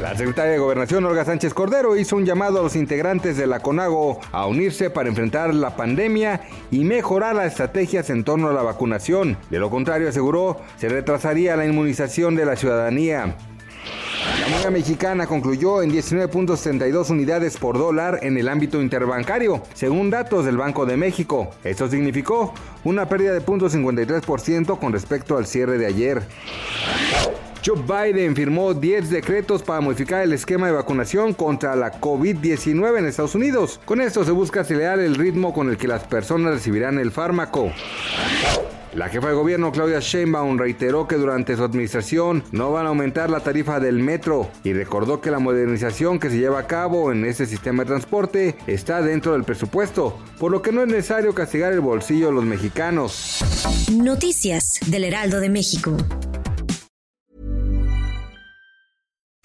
La secretaria de Gobernación, Olga Sánchez Cordero, hizo un llamado a los integrantes de la CONAGO a unirse para enfrentar la pandemia y mejorar las estrategias en torno a la vacunación. De lo contrario, aseguró, se retrasaría la inmunización de la ciudadanía. La moneda mexicana concluyó en 19.72 unidades por dólar en el ámbito interbancario, según datos del Banco de México. Esto significó una pérdida de 0.53% con respecto al cierre de ayer. Joe Biden firmó 10 decretos para modificar el esquema de vacunación contra la COVID-19 en Estados Unidos. Con esto se busca acelerar el ritmo con el que las personas recibirán el fármaco. La jefa de gobierno Claudia Sheinbaum reiteró que durante su administración no van a aumentar la tarifa del metro y recordó que la modernización que se lleva a cabo en este sistema de transporte está dentro del presupuesto, por lo que no es necesario castigar el bolsillo de los mexicanos. Noticias del Heraldo de México.